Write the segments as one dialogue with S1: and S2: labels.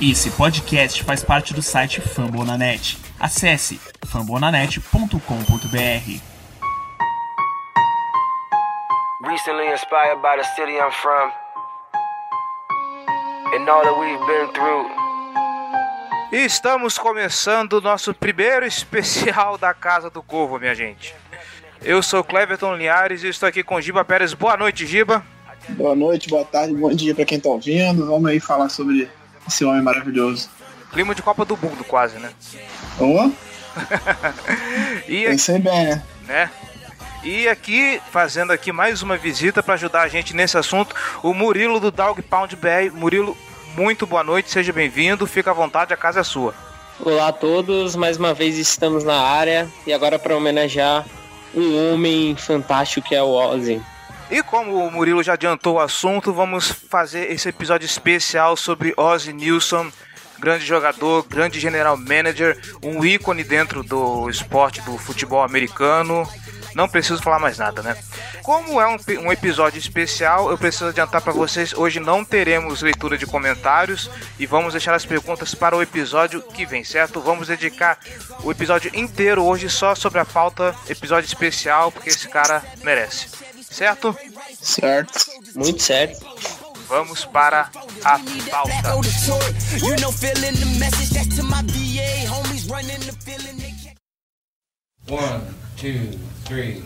S1: Esse podcast faz parte do site Fambonanet. Acesse fambonanet.com.br.
S2: Recently inspired by the city I'm from and all that we've been through.
S3: E estamos começando o nosso primeiro especial da Casa do Corvo, minha gente. Eu sou Cleverton Linhares e estou aqui com Giba Pérez. Boa noite, Giba.
S4: Boa noite, boa tarde, bom dia para quem tá ouvindo. Vamos aí falar sobre esse homem maravilhoso.
S3: Clima de Copa do Mundo, quase, né?
S4: Oh,
S3: E,
S4: pensei bem, né?
S3: né? E aqui, fazendo aqui mais uma visita para ajudar a gente nesse assunto, o Murilo do Dog Pound BR. Murilo, muito boa noite, seja bem-vindo, fica à vontade, a casa é sua.
S5: Olá a todos, mais uma vez estamos na área e agora para homenagear um homem fantástico que é o Ozzy.
S3: E como o Murilo já adiantou o assunto, vamos fazer esse episódio especial sobre Ozzy Nilsson, grande jogador, grande general manager, um ícone dentro do esporte do futebol americano. Não preciso falar mais nada, né? Como é um, um episódio especial, eu preciso adiantar para vocês, hoje não teremos leitura de comentários e vamos deixar as perguntas para o episódio que vem, certo? Vamos dedicar o episódio inteiro hoje só sobre a pauta, episódio especial, porque esse cara merece. Certo?
S4: Certo.
S5: Muito certo.
S3: Vamos para a pauta.
S6: You know, feeling the message that's to my VA homies running the feeling they can't.
S7: One, two, three.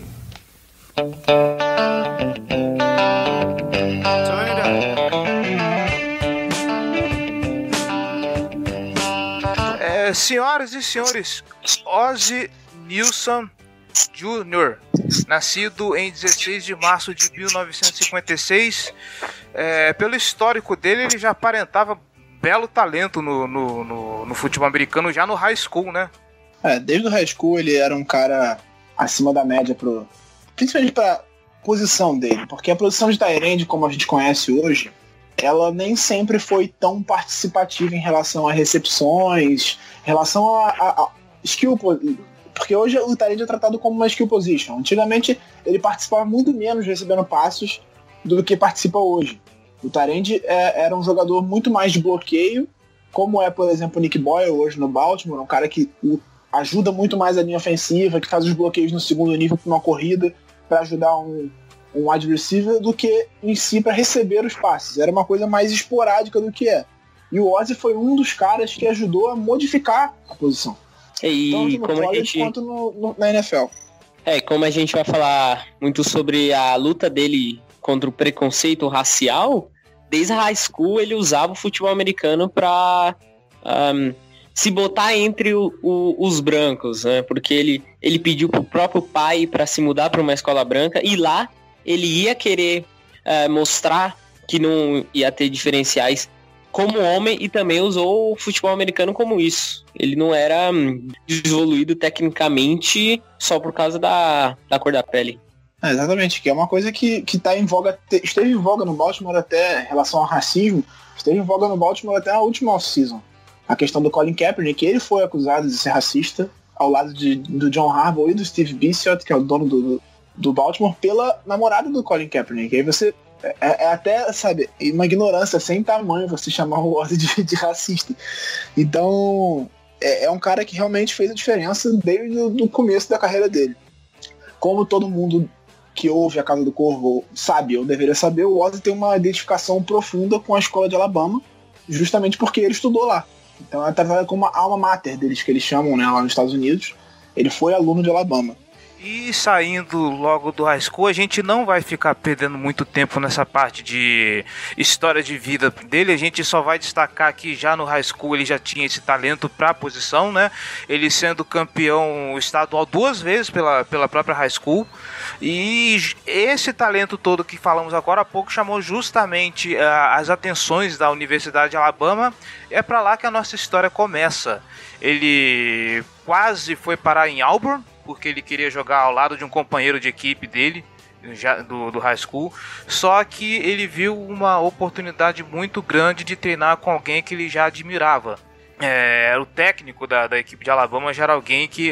S3: É, senhoras e senhores, Ozzy Nilsson Jr., nascido em 16 de março de 1956. É, pelo histórico dele, ele já aparentava belo talento no, no, no- no futebol americano, já no high school, né?
S4: É, desde o high school ele era um cara acima da média pro. Principalmente pra posição dele, porque a posição de Tyrande, como a gente conhece hoje, ela nem sempre foi tão participativa em relação a recepções, relação a, a- a skill. Po- Porque hoje o Tyrande é tratado como uma skill position. Antigamente ele participava muito menos recebendo passos do que participa hoje. O Tyrande é, era um jogador muito mais de bloqueio, como é, por exemplo, o Nick Boyle hoje no Baltimore, um cara que ajuda muito mais a linha ofensiva, que faz os bloqueios no segundo nível para uma corrida, para ajudar um, um do que em si para receber os passes. Era uma coisa mais esporádica do que é. E o Ozzy foi um dos caras que ajudou a modificar a posição.
S5: E
S4: Tanto no
S5: como a
S4: college
S5: gente,
S4: quanto no- no- na NFL.
S5: é, como a gente vai falar muito sobre a luta dele contra o preconceito racial, desde a high school ele usava o futebol americano para se botar entre o- o- os brancos, né? Porque ele, ele pediu pro próprio pai para se mudar para uma escola branca e lá ele ia querer eh, mostrar que não ia ter diferenciais como homem e também usou o futebol americano como isso. Ele não era hum, desenvolvido tecnicamente só por causa da, da cor da pele.
S4: É, exatamente, que é uma coisa que, que tá em voga, te- esteve em voga no Baltimore até em relação ao racismo, esteve em voga no Baltimore até a última off-season. A questão do Colin Kaepernick, ele foi acusado de ser racista ao lado de, do John Harbaugh e do Steve Bisciotti, que é o dono do, do Baltimore, pela namorada do Colin Kaepernick. Aí você é, é até, sabe, uma ignorância sem tamanho você chamar o Ozzy de, de racista. Então, é, é um cara que realmente fez a diferença desde o começo da carreira dele. Como todo mundo que ouve a Casa do Corvo sabe, ou deveria saber, o Ozzy tem uma identificação profunda com a escola de Alabama, justamente porque ele estudou lá. Então é tratada como uma alma mater deles, que eles chamam né, lá nos Estados Unidos. Ele foi aluno de Alabama.
S3: E saindo logo do high school, a gente não vai ficar perdendo muito tempo nessa parte de história de vida dele. A gente só vai destacar que já no high school ele já tinha esse talento para a posição, né? Ele sendo campeão estadual duas vezes pela, pela própria high school. E esse talento todo que falamos agora há pouco chamou justamente ah, as atenções da Universidade de Alabama. É para lá que a nossa história começa. Ele quase foi parar em Auburn, porque ele queria jogar ao lado de um companheiro de equipe dele, já do, do high school. Só que ele viu uma oportunidade muito grande de treinar com alguém que ele já admirava. É, o técnico da, da equipe de Alabama já era alguém que,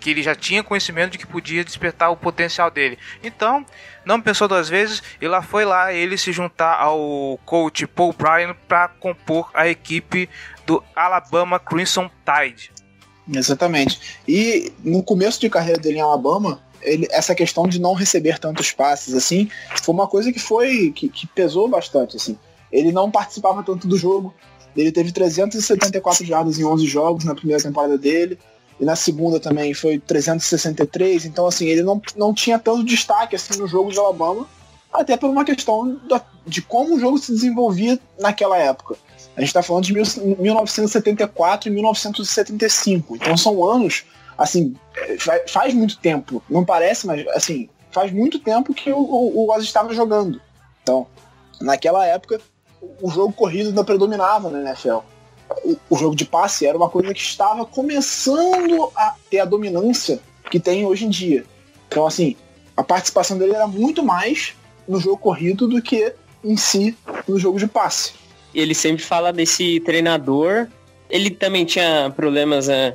S3: que ele já tinha conhecimento de que podia despertar o potencial dele. Então, não pensou duas vezes e lá foi lá ele se juntar ao coach Paul Bryan para compor a equipe do Alabama Crimson Tide.
S4: Exatamente. E no começo de carreira dele em Alabama, ele, essa questão de não receber tantos passes assim, foi uma coisa que foi que, que pesou bastante assim. Ele não participava tanto do jogo. Ele teve 374 jardas em 11 jogos na primeira temporada dele. E na segunda também foi 363. Então, assim, ele não, não tinha tanto destaque assim no jogo de Alabama. Até por uma questão da, de como o jogo se desenvolvia naquela época. A gente está falando de mil, 1974 e 1975. Então são anos, assim, faz, faz muito tempo. Não parece, mas assim, faz muito tempo que o, o, o Oz estava jogando. Então, naquela época, o jogo corrido ainda predominava na NFL. O, o jogo de passe era uma coisa que estava começando a ter a dominância que tem hoje em dia. Então, assim, a participação dele era muito mais no jogo corrido do que em si no jogo de passe.
S5: Ele sempre fala desse treinador. Ele também tinha problemas né,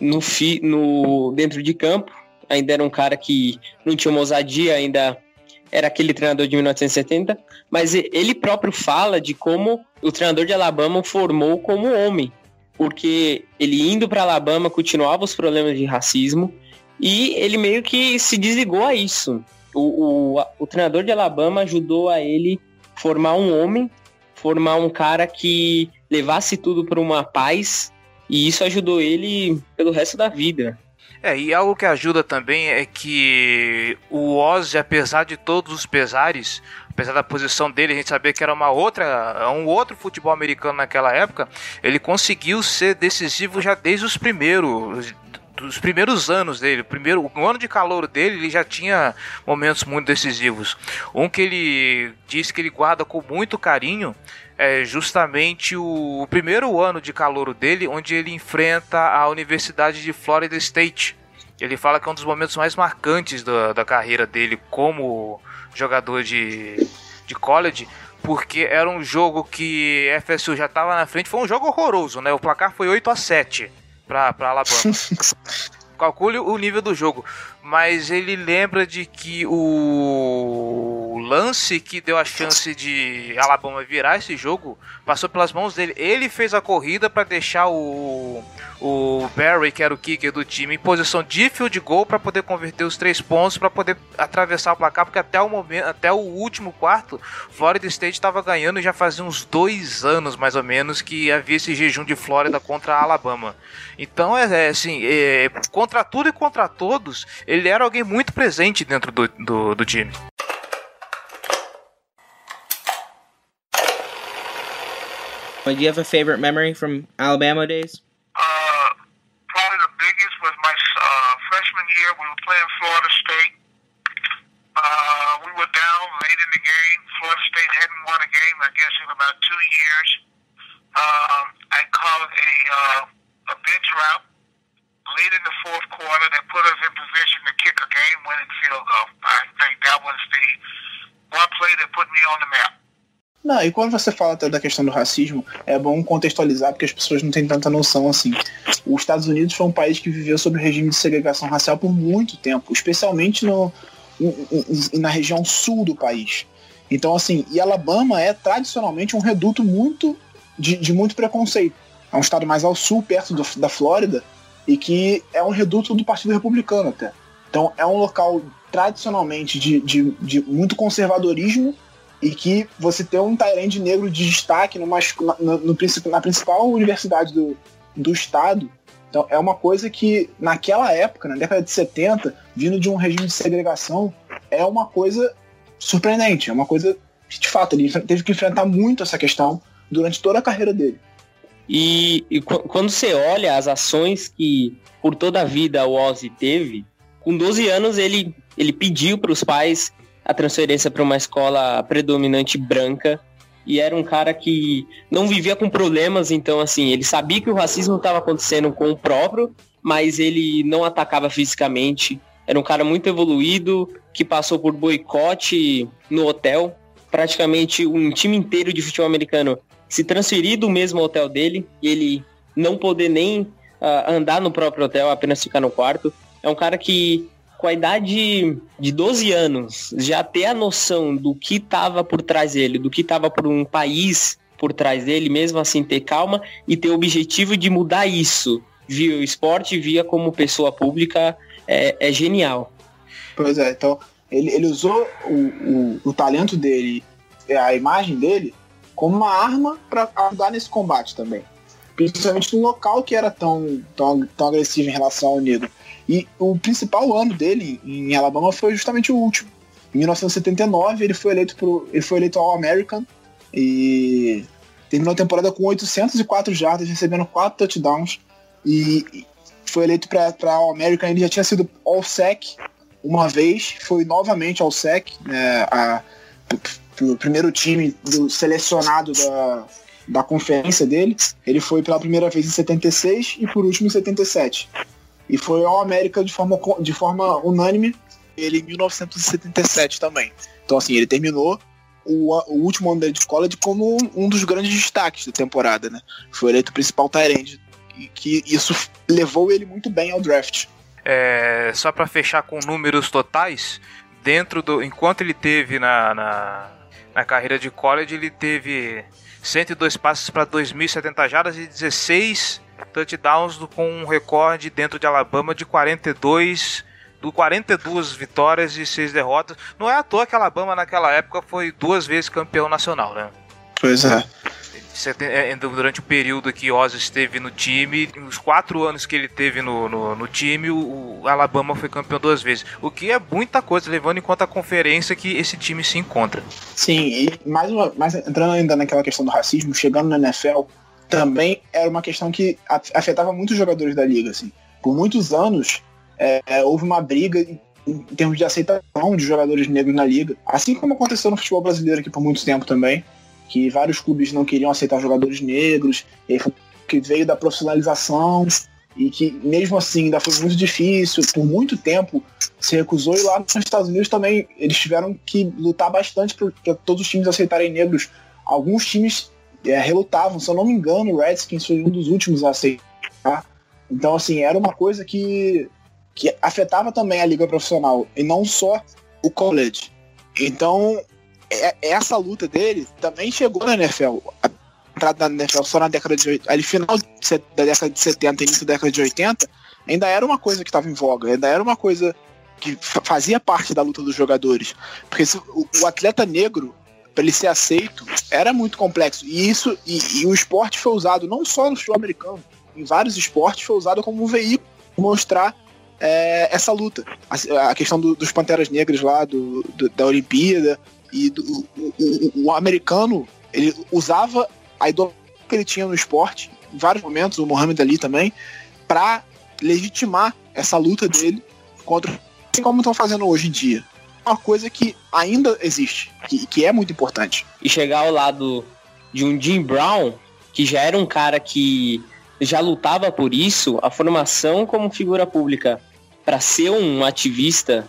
S5: no, fi, no dentro de campo. Ainda era um cara que não tinha uma ousadia, ainda era aquele treinador de 1970. Mas ele próprio fala de como o treinador de Alabama formou como homem. Porque ele indo para Alabama continuava os problemas de racismo e ele meio que se desligou a isso. O, o, o treinador de Alabama ajudou a ele formar um homem, formar um cara que levasse tudo para uma paz, e isso ajudou ele pelo resto da vida.
S3: É, e algo que ajuda também é que o Ozzy, apesar de todos os pesares, apesar da posição dele, a gente sabia que era uma outra, um outro futebol americano naquela época, ele conseguiu ser decisivo já desde os primeiros, dos primeiros anos dele, primeiro o ano de calor dele, ele já tinha momentos muito decisivos. Um que ele diz que ele guarda com muito carinho é justamente o, o primeiro ano de calor dele, onde ele enfrenta a Universidade de Florida State. Ele fala que é um dos momentos mais marcantes da, da carreira dele como jogador de, de college, porque era um jogo que FSU já estava na frente, foi um jogo horroroso, né? O placar foi 8 a 7 para Alabama. Calcule o nível do jogo, mas ele lembra de que o lance que deu a chance de Alabama virar esse jogo passou pelas mãos dele. Ele fez a corrida para deixar o, o Barry, que era o kicker do time, em posição de field goal para poder converter os três pontos para poder atravessar o placar, porque até o momento, até o último quarto, Florida State estava ganhando já fazia uns dois anos mais ou menos que havia esse jejum de Flórida contra a Alabama. Então é, é assim, é, contra tudo e contra todos, ele era alguém muito presente dentro do, do, do time.
S8: Do you have a favorite memory from Alabama days?
S9: Year. We were playing Florida State. Uh, we were down late in the game. Florida State hadn't won a game, I guess, in about two years. Um, I called a uh, a bench route late in the fourth quarter that put us in position to kick a game-winning field goal. I think that was the one play that put me on the map.
S4: Não, e quando você fala até da questão do racismo, é bom contextualizar porque as pessoas não têm tanta noção assim. Os Estados Unidos foi um país que viveu sob o regime de segregação racial por muito tempo, especialmente no, na região sul do país. Então, assim, e Alabama é tradicionalmente um reduto muito de, de muito preconceito. É um estado mais ao sul, perto do, da Flórida, e que é um reduto do Partido Republicano até. Então, é um local tradicionalmente de, de, de muito conservadorismo e que você ter um Tyrande negro de destaque numa, no, no, na principal universidade do, do estado, então é uma coisa que naquela época, na década de 70, vindo de um regime de segregação, é uma coisa surpreendente, é uma coisa que de fato ele teve que enfrentar muito essa questão durante toda a carreira dele.
S5: E, e quando você olha as ações que por toda a vida o Ozzy teve, com 12 anos ele, ele pediu para os pais a transferência para uma escola predominante branca e era um cara que não vivia com problemas, então assim, ele sabia que o racismo estava acontecendo com o próprio, mas ele não atacava fisicamente. Era um cara muito evoluído, que passou por boicote no hotel. Praticamente um time inteiro de futebol americano se transferir do mesmo hotel dele e ele não poder nem uh, andar no próprio hotel, apenas ficar no quarto. é um cara que, com a idade de 12 anos, já ter a noção do que estava por trás dele, do que estava por um país por trás dele, mesmo assim ter calma e ter o objetivo de mudar isso via o esporte, via como pessoa pública, é, é genial.
S4: Pois é, então ele, ele usou o, o, o talento dele, a imagem dele, como uma arma para ajudar nesse combate também. Principalmente no local que era tão, tão, tão agressivo em relação ao negro. E o principal ano dele em Alabama foi justamente o último. Em 1979 ele foi eleito pro, ele foi eleito ao American e terminou a temporada com 804 jardas, recebendo 4 touchdowns e foi eleito para All American. Ele já tinha sido All Sec uma vez, foi novamente All Sec, né, a, pro primeiro time do selecionado da, da conferência dele. Ele foi pela primeira vez em 76 e por último em 77. E foi ao América de forma, de forma unânime ele em 1977 também. Então assim, ele terminou o, o último ano dele de college como um dos grandes destaques da temporada, né? Foi eleito o principal Tyrande e que isso levou ele muito bem ao draft.
S3: É, só para fechar com números totais, dentro do enquanto ele teve na, na, na carreira de college, ele teve 102 passes para 2.070 jardas e 16 touchdowns com um recorde dentro de Alabama de 42 do 42 vitórias e 6 derrotas. Não é à toa que Alabama naquela época foi duas vezes campeão nacional, né?
S4: Pois é.
S3: é durante o período que Oz esteve no time, os quatro anos que ele teve no, no, no, time, o Alabama foi campeão duas vezes. O que é muita coisa, levando em conta a conferência que esse time se encontra.
S4: Sim, e mais, uma, mais entrando ainda naquela questão do racismo, chegando na NFL, também era uma questão que afetava muitos jogadores da liga. Assim. Por muitos anos, é, houve uma briga em termos de aceitação de jogadores negros na liga, assim como aconteceu no futebol brasileiro aqui por muito tempo também, que vários clubes não queriam aceitar jogadores negros, que veio da profissionalização e que mesmo assim ainda foi muito difícil, por muito tempo se recusou e lá nos Estados Unidos também eles tiveram que lutar bastante para todos os times aceitarem negros. Alguns times é, relutavam, se eu não me engano, o Redskins foi um dos últimos a aceitar. Então assim, era uma coisa que que afetava também a liga profissional e não só o college. Então, é, essa luta dele também chegou na NFL. A entrada na NFL só na década de 80, ali final da década de 70, início da década de 80, ainda era uma coisa que estava em voga, ainda era uma coisa que fazia parte da luta dos jogadores. Porque se, o, o, atleta negro, para ele ser aceito, era muito complexo. E isso e, e, o esporte foi usado não só no futebol americano, em vários esportes foi usado como um veículo mostrar é, essa luta. A, a questão do, dos Panteras Negras lá, do, do da Olimpíada, e do, o, o, o, americano, ele usava a ideologia que ele tinha no esporte, em vários momentos, o Muhammad Ali também, para legitimar essa luta dele contra assim como estão fazendo hoje em dia. Uma coisa que ainda existe, que, que é muito importante.
S5: E chegar ao lado de um Jim Brown, que já era um cara que já lutava por isso, a formação como figura pública para ser um ativista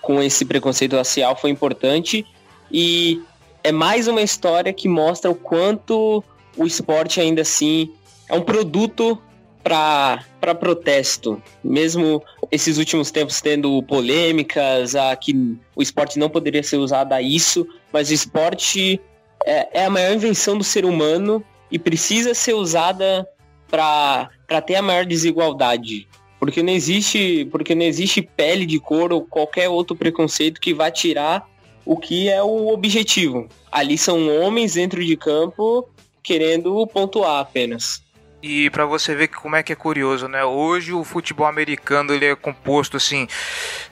S5: com esse preconceito racial foi importante e é mais uma história que mostra o quanto o esporte ainda assim é um produto para protesto. Mesmo esses últimos tempos tendo polêmicas, a que o esporte não poderia ser usado a isso, mas o esporte é, é a maior invenção do ser humano e precisa ser usada para ter a maior desigualdade. Porque não existe, porque não existe pele de cor ou qualquer outro preconceito que vá tirar o que é o objetivo. Ali são homens dentro de campo querendo pontuar apenas.
S3: E para você ver como é que é curioso, né? Hoje o futebol americano ele é composto assim,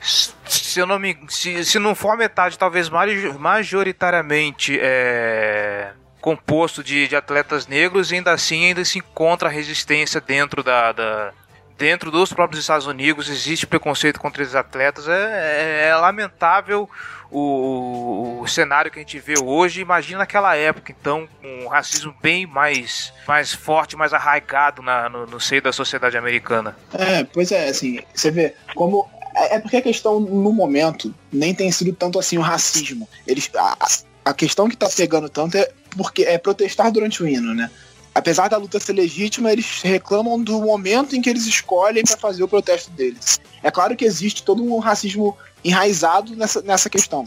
S3: se eu não me, se, se não for a metade, talvez majoritariamente é, composto de, de atletas negros, ainda assim ainda se encontra resistência dentro da, da dentro dos próprios Estados Unidos existe preconceito contra esses atletas. É, é, é lamentável o, o, cenário que a gente vê hoje. Imagina naquela época, então, um racismo bem mais, mais forte, mais arraigado na, no, no seio da sociedade americana.
S4: É, pois é, assim, você vê como é, é porque a questão no momento nem tem sido tanto assim o racismo. Eles, a, a questão que tá pegando tanto é porque é protestar durante o hino, né? Apesar da luta ser legítima, eles reclamam do momento em que eles escolhem para fazer o protesto deles. É claro que existe todo um racismo enraizado nessa, nessa questão.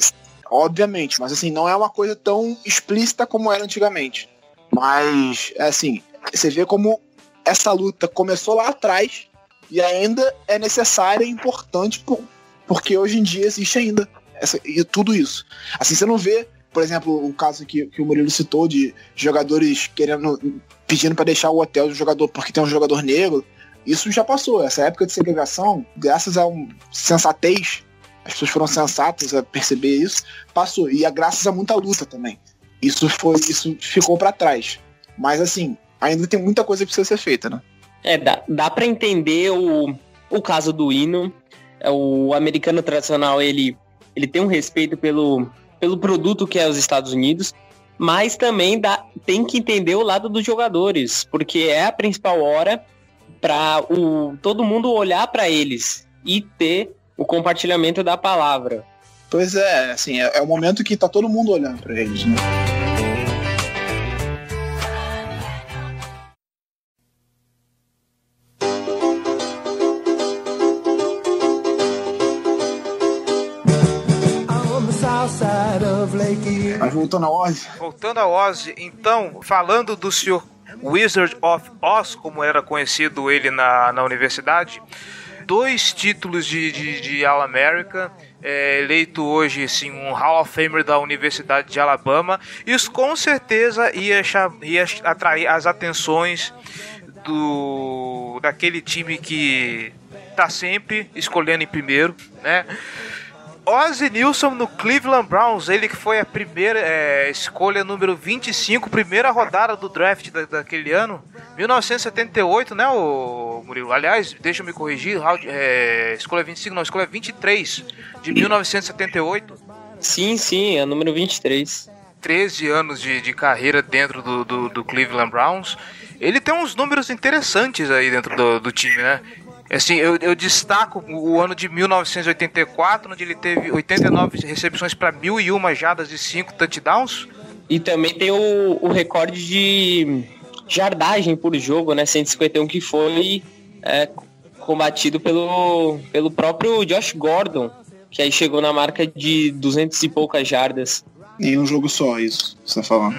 S4: Obviamente, mas assim, não é uma coisa tão explícita como era antigamente. Mas, assim, você vê como essa luta começou lá atrás e ainda é necessária e importante por- porque hoje em dia existe ainda essa, e tudo isso. Assim, você não vê, por exemplo, o caso que, que o Murilo citou de jogadores querendo pedindo para deixar o hotel do jogador porque tem um jogador negro. Isso já passou. Essa época de segregação, graças a um sensatez, as pessoas foram sensatas a perceber isso, passou. E é graças a muita luta também. Isso foi, isso ficou para trás. Mas assim, ainda tem muita coisa que precisa ser feita, né?
S5: É, dá, dá para entender o, o caso do hino. É, O americano tradicional, ele, ele tem um respeito pelo, pelo produto que é os Estados Unidos, mas também dá, tem que entender o lado dos jogadores, porque é a principal hora para todo mundo olhar para eles e ter o compartilhamento da palavra.
S4: Pois é, assim, é, é o momento que tá todo mundo olhando para eles, né? Voltando ao Ozzy,
S3: Voltando ao Ozzy, então, falando do senhor Wizard of Oz, como era conhecido ele na, na universidade, dois títulos de, de, de All-America, é, eleito hoje assim, um Hall of Famer da Universidade de Alabama, isso com certeza ia, ia atrair as atenções do daquele time que tá sempre escolhendo em primeiro, né? Ozzy Nilson no Cleveland Browns, ele que foi a primeira é, escolha número 25, primeira rodada do draft da- daquele ano, 1978, né, o Murilo? Aliás, deixa eu me corrigir, é, escolha 25, não, escolha 23 de 1978.
S5: Sim, sim, é número 23.
S3: 13 anos de, de carreira dentro do, do, do Cleveland Browns. Ele tem uns números interessantes aí dentro do, do time, né? Assim, eu, eu destaco o ano de 1984, onde ele teve 89 recepções para 1.001 jardas e 5 touchdowns.
S5: E também tem o, o recorde de jardagem por jogo, né? 151 que foi é, combatido pelo, pelo próprio Josh Gordon, que aí chegou na marca de 200 e poucas jardas.
S4: em um jogo só, isso, você tá falando.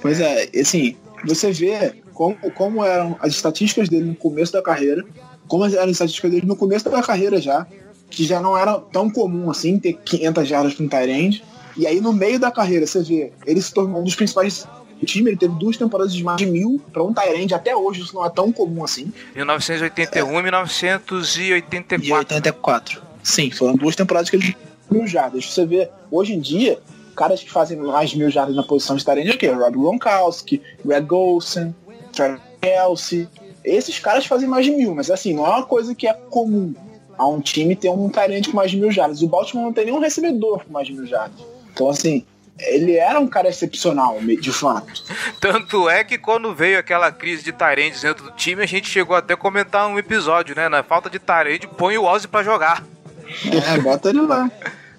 S4: Pois é, assim, você vê como, como eram as estatísticas dele no começo da carreira, como eram as estatísticas dele no começo da carreira já, que já não era tão comum assim ter 500 jardas para um Tyrande. E aí no meio da carreira, você vê, ele se tornou um dos principais do time, ele teve duas temporadas de mais de mil para um Tyrande, até hoje isso não é tão comum assim.
S3: 1981 e 1984.
S4: E 84. Sim, foram duas temporadas que ele mil jardas. Você vê, hoje em dia, caras que fazem mais de mil jardas na posição de Tyrande é o quê? Rob Gronkowski, Red Golson, Travis Kelsey. Esses caras fazem mais de mil, mas assim, não é uma coisa que é comum a um time ter um Tyrande com mais de mil jardas. O Baltimore não tem nenhum recebedor com mais de mil jardas. Então, assim, ele era um cara excepcional, de fato.
S3: Tanto é que quando veio aquela crise de Tyrande dentro do time, a gente chegou até a comentar um episódio, né? Na falta de Tyrande, põe o Ozzy pra jogar.
S4: É, bota ele lá.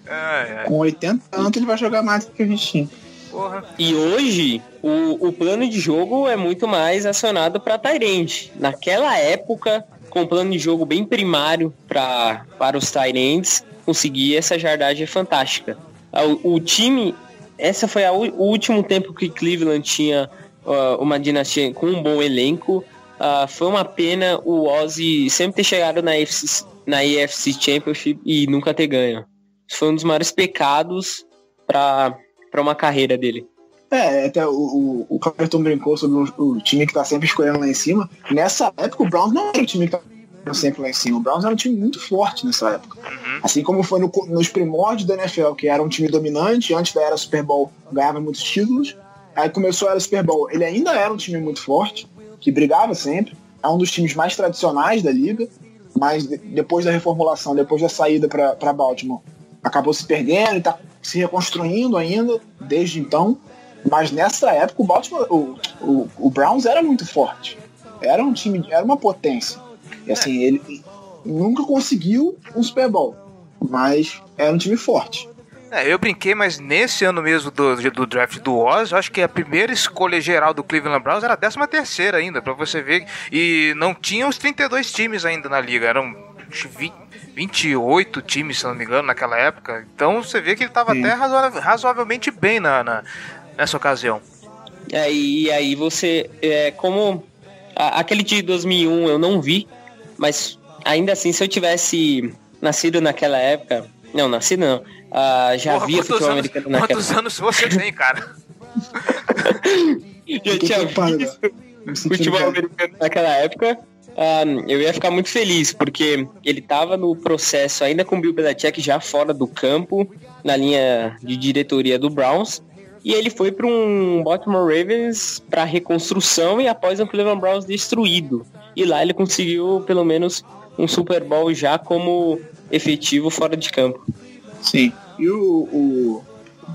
S3: Ai, ai,
S4: Com 80 anos ele vai jogar mais do que 25.
S3: porra.
S5: E hoje, o, o plano de jogo é muito mais acionado para Tyrande. Naquela época, com um plano de jogo bem primário pra, para os Tyrands, conseguir essa jardagem fantástica. Ah, O, o time, essa foi a, o último tempo que Cleveland tinha ah, uma dinastia com um bom elenco. Ah, foi uma pena o Ozzy sempre ter chegado na AFC, na AFC Championship e nunca ter ganho. Foi um dos maiores pecados para uma carreira dele.
S4: É, até o, o, Clayton brincou sobre o, o time que tá sempre escolhendo lá em cima. Nessa época, o Browns não era o time que tá sempre lá em cima. O Browns era um time muito forte nessa época. Assim como foi no nos primórdios da NFL, que era um time dominante, antes da era Super Bowl, ganhava muitos títulos. Aí começou a era Super Bowl. Ele ainda era um time muito forte, que brigava sempre. É um dos times mais tradicionais da liga. Mas de- depois da reformulação, depois da saída para Baltimore, acabou se perdendo e tá se reconstruindo ainda desde então. Mas nessa época o Baltimore, o, o, o Browns era muito forte. Era um time, era uma potência. E assim, ele nunca conseguiu um Super Bowl, mas era um time forte.
S3: É, eu brinquei, mas nesse ano mesmo do, do draft do Oz, eu acho que a primeira escolha geral do Cleveland Browns era a 13 terceira ainda, pra você ver. E não tinha os 32 times ainda na liga, eram acho, 20, 28 times, se não me engano, naquela época. Então você vê que ele tava
S4: Sim.
S3: até razoavelmente bem na, na- nessa ocasião.
S5: É, e aí você, é, como a- aquele de 2001 eu não vi, mas ainda assim, se eu tivesse nascido naquela época, não, nascido não, ah, já
S3: Porra,
S5: via futebol
S3: anos,
S5: americano naquela
S3: quantos anos você tem, cara?
S5: já
S4: Fiquei
S5: tinha visto futebol americano naquela época, ah, eu ia ficar muito feliz, porque ele tava no processo ainda com o Bill Belichick já fora do campo, na linha de diretoria do Browns, e ele foi para um Baltimore Ravens para reconstrução e após o Cleveland Browns destruído. E lá ele conseguiu pelo menos um Super Bowl já como efetivo fora de campo.
S4: Sim. E o, o-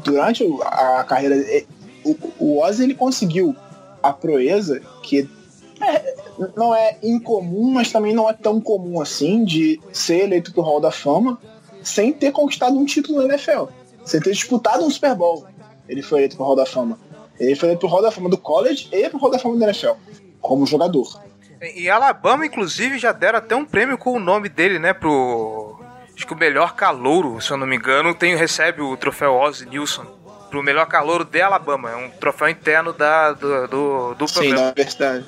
S4: durante a carreira e- o, o Oz ele conseguiu a proeza que é, não é incomum, mas também não é tão comum assim de ser eleito pro Hall da Fama sem ter conquistado um título na NFL, sem ter disputado um Super Bowl. Ele foi eleito pro Hall da Fama. Ele foi eleito pro Hall da Fama do college e pro Hall da Fama da NFL como jogador.
S3: Em Alabama, inclusive, já deram até um prêmio com o nome dele, né? Pro. Acho que o melhor calouro, se eu não me engano, tem, recebe o troféu Ozzy Nilson. Pro melhor calouro de Alabama. É um troféu interno da, do, do, do
S4: Sim, da universidade.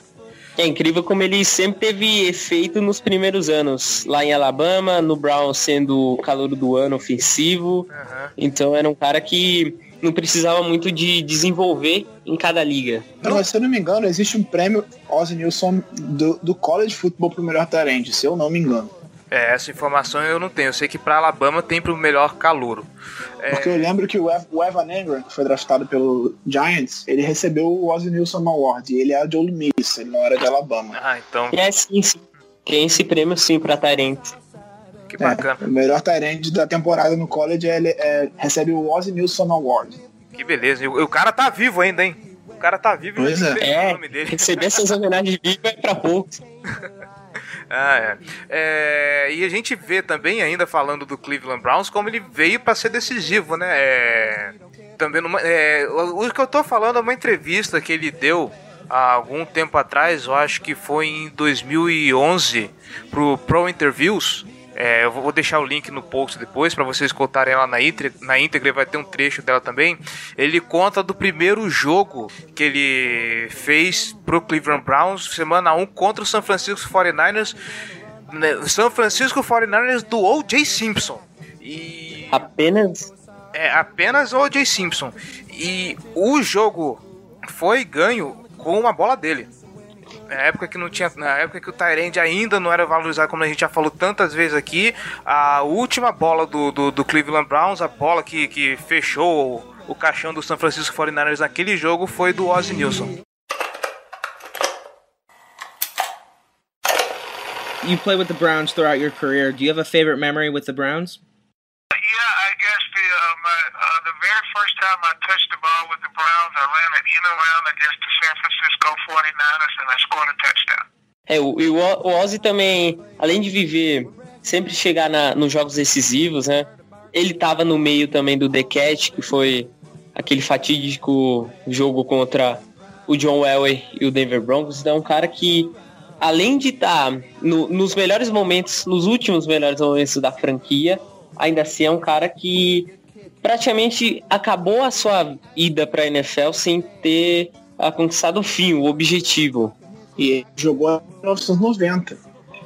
S5: É incrível como ele sempre teve efeito nos primeiros anos. Lá em Alabama, no Brown sendo o calor do ano ofensivo.
S3: Aham.
S5: Então era um cara que não precisava muito de desenvolver em cada liga.
S4: Não, mas se eu não me engano, existe um prêmio Ozzy Nilson do, do college football pro melhor talento, se eu não me engano.
S3: É, essa informação eu não tenho. Eu sei que pra Alabama tem pro melhor calouro. É,
S4: Porque eu lembro que o, Ev o Evan Engram, que foi draftado pelo Giants, ele recebeu o Ozzy Nilson Award. E ele era de Ole Miss, ele não era de Alabama.
S3: Ah, então,
S5: E é sim, sim. Tem esse prêmio sim pra Tarente.
S3: Que bacana.
S4: É, o melhor talento da temporada no college é, ele- é- recebe o Ozzy Nilson Award.
S3: Que beleza. E o, o cara tá vivo ainda, hein? O cara tá vivo
S4: Pois
S3: e
S4: é.
S5: É,
S3: o nome dele.
S5: receber essas homenagens vivas é pra poucos.
S3: Ah, é. É, E a gente vê também, ainda falando do Cleveland Browns, como ele veio para ser decisivo, né? É, Também numa, é, o o que eu tô falando é uma entrevista que ele deu há algum tempo atrás, eu acho que foi em 2011, pro Pro Interviews. É, eu vou deixar o link no post depois para vocês escutarem ela na íntegra, na íntegra, vai ter um trecho dela também. Ele conta do primeiro jogo que ele fez pro Cleveland Browns, semana 1 contra o San Francisco 49ers, né, San Francisco 49ers do O.J. Simpson. E
S5: Apenas
S3: é apenas o O.J. Simpson. E o jogo foi ganho com uma bola dele. Na época que não tinha, na época que o Tyrande ainda não era valorizado, como a gente já falou tantas vezes aqui, a última bola do, do, do Cleveland Browns, a bola que, que fechou o, caixão do San Francisco 49ers naquele jogo foi do Ozzy Nilson.
S8: You played with the Browns throughout your career. Do you have a favorite memory with the Browns?
S9: Yeah, I guess the uh, my, uh, the very first time I touched the ball with the Browns, I ran an in around against the San Francisco 49ers and I scored a touchdown.
S5: É, o, o o Ozzy também, além de viver, sempre chegar na, nos jogos decisivos, né? Ele tava no meio também do The Cat, que foi aquele fatídico jogo contra o John Elway e o Denver Broncos. Então é um cara que, além de estar nos melhores momentos, nos últimos melhores momentos da franquia, ainda assim é um cara que praticamente acabou a sua ida para a NFL sem ter conquistado o fim, o objetivo.
S4: E jogou em 1990.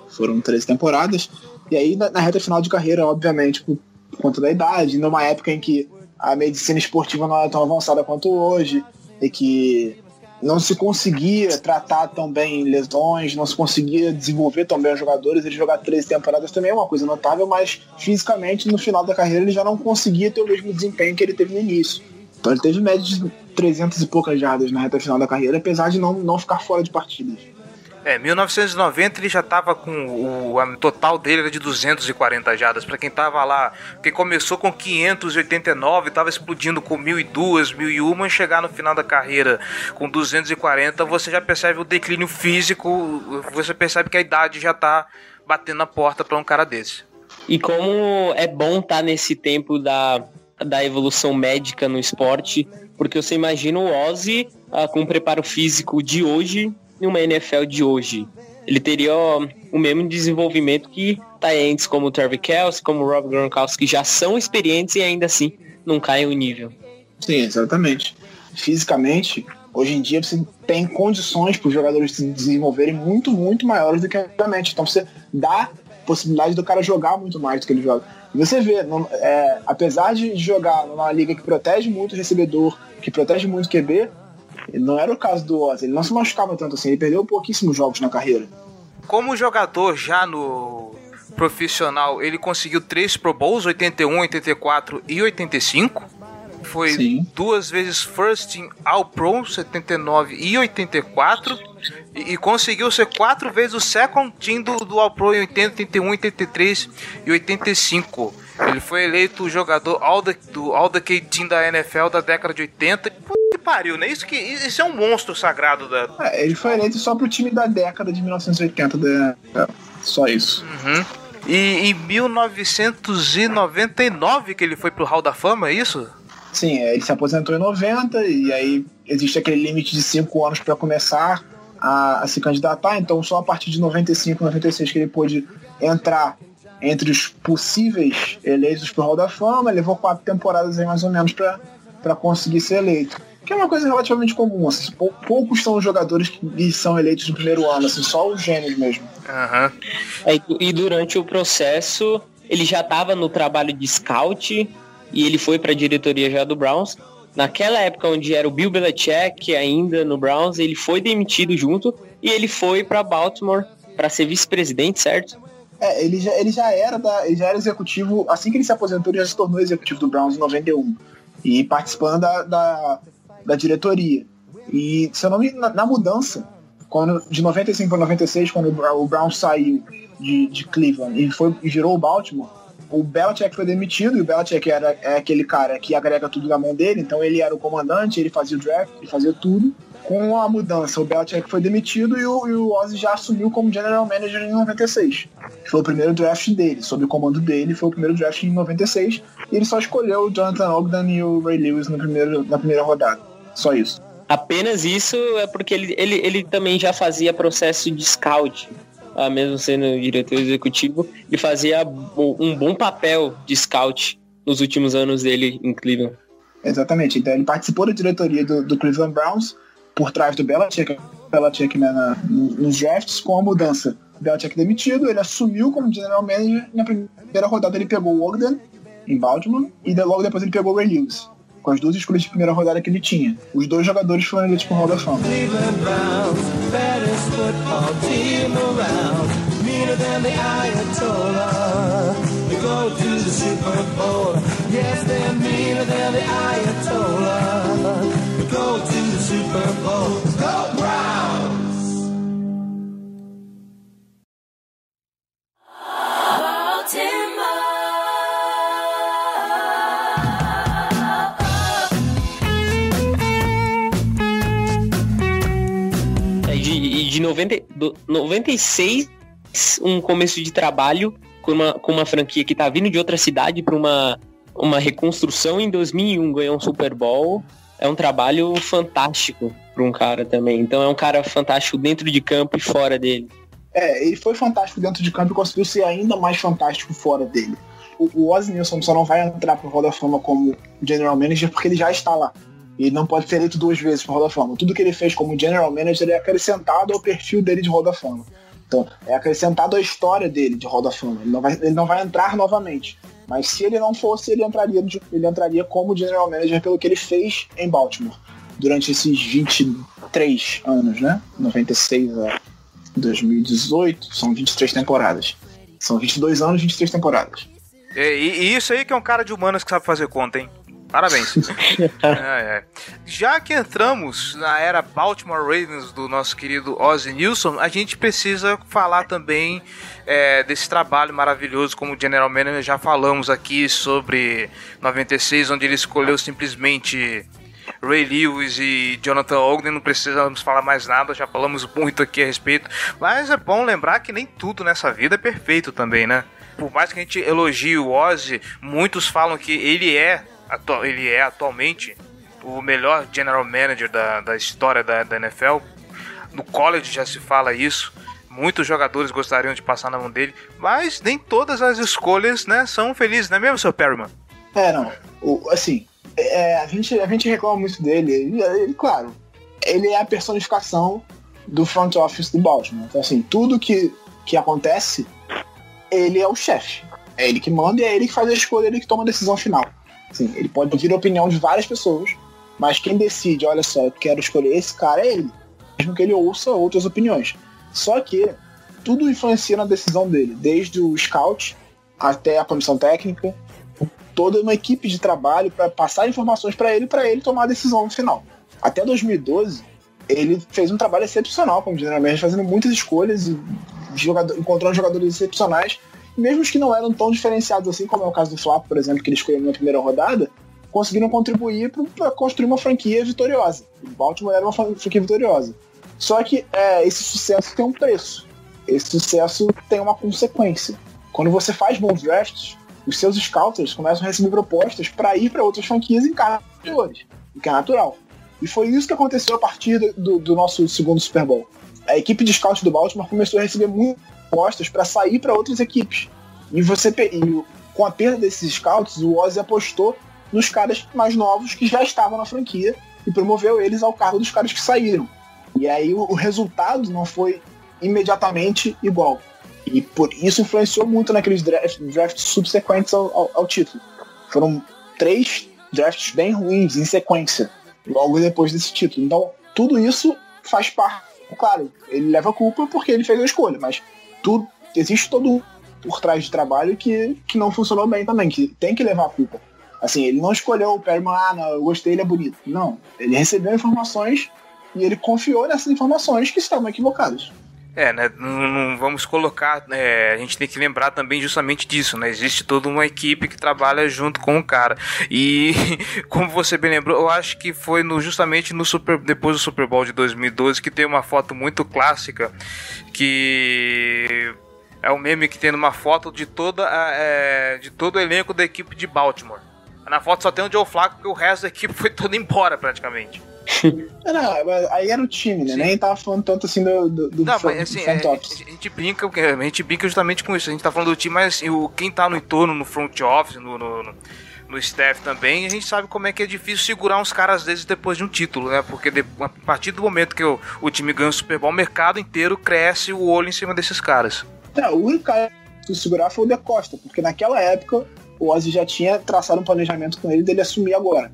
S4: Foram 13 temporadas. E aí, na, na reta final de carreira, obviamente, por, por conta da idade, numa época em que a medicina esportiva não era tão avançada quanto hoje, e que não se conseguia tratar tão bem lesões, não se conseguia desenvolver tão bem os jogadores, ele jogar 13 temporadas também é uma coisa notável, mas fisicamente, no final da carreira, ele já não conseguia ter o mesmo desempenho que ele teve no início. Então ele teve média de 300 e poucas jardas na reta final da carreira, apesar de não, não ficar fora de partidas.
S3: É, 1990 ele já tava com o a total dele era de 240 jardas para quem tava lá, que começou com 589, tava explodindo com 1002, 1001, e chegar no final da carreira com 240, você já percebe o declínio físico, você percebe que a idade já tá batendo na porta para um cara desse.
S5: E como é bom estar nesse tempo da da evolução médica no esporte, porque você imagina o Ozzy ah, com o preparo físico de hoje e uma NFL de hoje. Ele teria ó, o mesmo desenvolvimento que talentos como o Travis Kelce, como o Rob Gronkowski, que já são experientes e ainda assim não caem o nível.
S4: Sim, exatamente. Fisicamente, hoje em dia você tem condições para os jogadores se desenvolverem muito, muito maiores do que antigamente. Então você dá possibilidade do cara jogar muito mais do que ele joga. E você vê, não- é, apesar de jogar numa liga que protege muito o recebedor, que protege muito o QB, não era o caso do Ozzy. Ele não se machucava tanto assim, ele perdeu pouquíssimos jogos na carreira.
S3: Como jogador já no profissional, ele conseguiu três Pro Bowls, 81, 84 e 85. Foi
S4: Sim.
S3: duas vezes First Team All Pro, 79 e 84. E, e conseguiu ser quatro vezes o Second Team do, do All Pro em 80, 81, 83 e 85. Ele foi eleito o jogador All the, do All Decade Team da NFL da década de 80. Pariu, né? Isso, que, isso é um monstro sagrado da,
S4: É, ele foi eleito só pro time da década de 1980. Da... é, só isso.
S3: Uhum. E em 1999 que ele foi pro Hall da Fama, é isso?
S4: Sim, é, ele se aposentou em 90 e aí existe aquele limite de 5 anos para começar a, a se candidatar, então só a partir de 95, 96 que ele pôde entrar entre os possíveis eleitos pro Hall da Fama, levou quatro temporadas aí mais ou menos para conseguir ser eleito. Que é uma coisa relativamente comum, assim, pou- poucos são os jogadores que são eleitos no primeiro ano, assim, só os gênios mesmo.
S3: Aham.
S5: É, e- e durante o processo, ele já estava no trabalho de scout e ele foi para a diretoria já do Browns. Naquela época onde era o Bill Belichick ainda no Browns, ele foi demitido junto e ele foi para Baltimore para ser vice-presidente, certo?
S4: É, ele já, ele já era da, ele já era executivo, assim que ele se aposentou, ele já se tornou executivo do Browns em 91. E participando da, da, da diretoria. E, se eu não me na, na mudança, quando, de 95 para 96, quando o Browns saiu de, de Cleveland e, foi, girou o Baltimore, o Belichick foi demitido, e o Belichick era, é aquele cara que agrega tudo na mão dele, então ele era o comandante, ele fazia o draft, ele fazia tudo. Com a mudança, o Belichick foi demitido e o, e o Ozzy já assumiu como General Manager em 96. Foi o primeiro draft dele, sob o comando dele, foi o primeiro draft em 96. E ele só escolheu o Jonathan Ogden e o Ray Lewis no primeiro, na primeira rodada. Só isso.
S5: Apenas isso é porque ele, ele, ele também já fazia processo de scout, ah, mesmo sendo diretor executivo, ele fazia um bom papel de scout nos últimos anos dele em Cleveland.
S4: Exatamente. Então ele participou da diretoria do, do Cleveland Browns por trás do Belichick, Belichick né, na- no- nos drafts com a mudança. Belichick demitido, ele assumiu como general manager e na primeira rodada ele pegou o Ogden em Baltimore e logo depois ele pegou o Ray Lewis. Com as duas escolhas de primeira rodada que ele tinha. Os dois jogadores foram eleitos pro Hall da Fama.
S5: Do, 96, um começo de trabalho com uma, com uma franquia que tá vindo de outra cidade para uma, uma reconstrução em 2001, ganhou um Super Bowl. É um trabalho fantástico para um cara também. Então é um cara fantástico dentro de campo e fora dele.
S4: É, ele foi fantástico dentro de campo e conseguiu ser ainda mais fantástico fora dele. O, o Ozzy só não vai entrar pro Hall da Fama como General Manager porque ele já está lá. Ele não pode ser eleito duas vezes pro Hall da Fama. Tudo que ele fez como General Manager é acrescentado ao perfil dele de Hall da Fama. Então, é acrescentado à história dele de Hall da Fama. Ele não vai, ele não vai entrar novamente. Mas se ele não fosse, ele entraria, ele entraria como General Manager pelo que ele fez em Baltimore durante esses 23 anos, né? 96 a 2018, são 23 temporadas. São 22 anos, 23 temporadas.
S3: E, e- e isso aí que é um cara de humanas que sabe fazer conta, hein? Parabéns. É, é. Já que entramos na era Baltimore Ravens do nosso querido Ozzy Nilsson, a gente precisa falar também é, desse trabalho maravilhoso como General Manager. Já falamos aqui sobre 96, onde ele escolheu simplesmente Ray Lewis e Jonathan Ogden, não precisamos falar mais nada, já falamos muito aqui a respeito. Mas é bom lembrar que nem tudo nessa vida é perfeito também, né? Por mais que a gente elogie o Ozzy, muitos falam que ele é ele é atualmente o melhor general manager da, da história da, da NFL. No college já se fala isso. Muitos jogadores gostariam de passar na mão dele, mas nem todas as escolhas né, são felizes, não é mesmo, seu Perryman?
S4: É, não. O, assim, é, a, gente, a gente reclama muito dele. Ele, ele, claro, ele é a personificação do front office do Baltimore. Então, assim, tudo que, que acontece, ele é o chefe. É ele que manda e é ele que faz a escolha, ele que toma a decisão final. Assim, ele pode ouvir a opinião de várias pessoas, mas quem decide, olha só, eu quero escolher esse cara é ele. Mesmo que ele ouça outras opiniões. Só que tudo influencia na decisão dele, desde o scout até a comissão técnica, toda uma equipe de trabalho para passar informações para ele, para ele tomar a decisão no final. Até 2012, ele fez um trabalho excepcional como general manager, fazendo muitas escolhas e jogador, encontrando jogadores excepcionais, mesmo os que não eram tão diferenciados assim, como é o caso do Flap, por exemplo, que ele escolheu na primeira rodada, conseguiram contribuir para construir uma franquia vitoriosa. O Baltimore era uma franquia vitoriosa. Só que é, esse sucesso tem um preço. Esse sucesso tem uma consequência. Quando você faz bons drafts, os seus scouters começam a receber propostas para ir para outras franquias em cargos superiores, o que é natural. E foi isso que aconteceu a partir do, do nosso segundo Super Bowl. A equipe de scout do Baltimore começou a receber muitas propostas para sair para outras equipes. E você e com a perda desses scouts, o Ozzy apostou nos caras mais novos que já estavam na franquia e promoveu eles ao cargo dos caras que saíram. E aí o, o resultado não foi imediatamente igual. E por isso influenciou muito naqueles drafts, drafts subsequentes ao, ao, ao, título. Foram três drafts bem ruins em sequência, logo depois desse título. Então, tudo isso faz parte. Claro, ele leva a culpa porque ele fez a escolha, mas tudo, existe todo por trás de trabalho que, que não funcionou bem também, que tem que levar a culpa. Assim, ele não escolheu o Perryman, ah, não, eu gostei, ele é bonito. Não, ele recebeu informações e ele confiou nessas informações que estavam equivocadas.
S3: É, né? Não, não vamos colocar. É, a gente tem que lembrar também justamente disso, né? Existe toda uma equipe que trabalha junto com o cara. E como você bem lembrou, eu acho que foi no, justamente no Super, depois do Super Bowl de 2012 que tem uma foto muito clássica que é um meme que tem uma foto de toda a, é, de todo o elenco da equipe de Baltimore. Na foto só tem o Joe Flacco porque o resto da equipe foi todo embora praticamente.
S4: Não, mas aí era o time, né? Sim. Nem tava falando tanto assim do, do, do
S3: Não, mas assim,
S4: do front
S3: é,
S4: office.
S3: a gente brinca, a gente brinca justamente com isso. A gente tá falando do time, mas assim, o, quem tá no entorno, no front office, no, no, no, no staff também, a gente sabe como é que é difícil segurar uns caras às vezes depois de um título, né? Porque de, a partir do momento que o, o time ganha o Super Bowl, o mercado inteiro cresce o olho em cima desses caras.
S4: É, o único cara que segurar foi o De Costa, porque naquela época o Ozzy já tinha traçado um planejamento com ele dele assumir agora.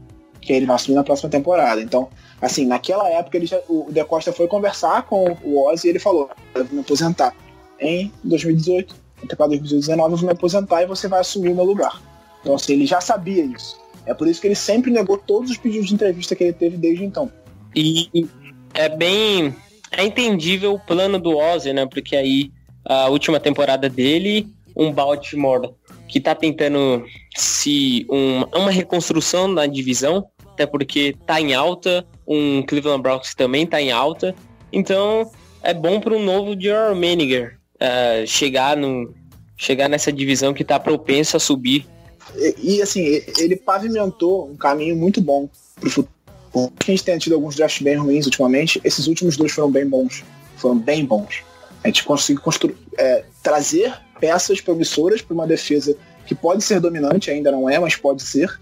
S4: Que ele vai assumir na próxima temporada. Então, assim, naquela época ele já, o De Costa foi conversar com o Ozzy e ele falou: Eu vou me aposentar em 2018, temporada 2019, eu vou me aposentar e você vai assumir o meu lugar. Então, assim, ele já sabia isso. É por isso que ele sempre negou todos os pedidos de entrevista que ele teve desde então.
S5: E é bem. É entendível o plano do Ozzy, né? Porque aí a última temporada dele, um Baltimore que tá tentando se um, uma reconstrução na divisão, até porque tá em alta, um Cleveland Browns também tá em alta, então é bom para um novo General Manager uh, chegar no chegar nessa divisão que tá propensa a subir.
S4: E, e, assim, ele pavimentou um caminho muito bom pro futuro. A gente tem tido alguns drafts bem ruins ultimamente, esses últimos dois foram bem bons, foram bem bons. A gente conseguiu construir, é, trazer peças promissoras para uma defesa que pode ser dominante, ainda não é, mas pode ser.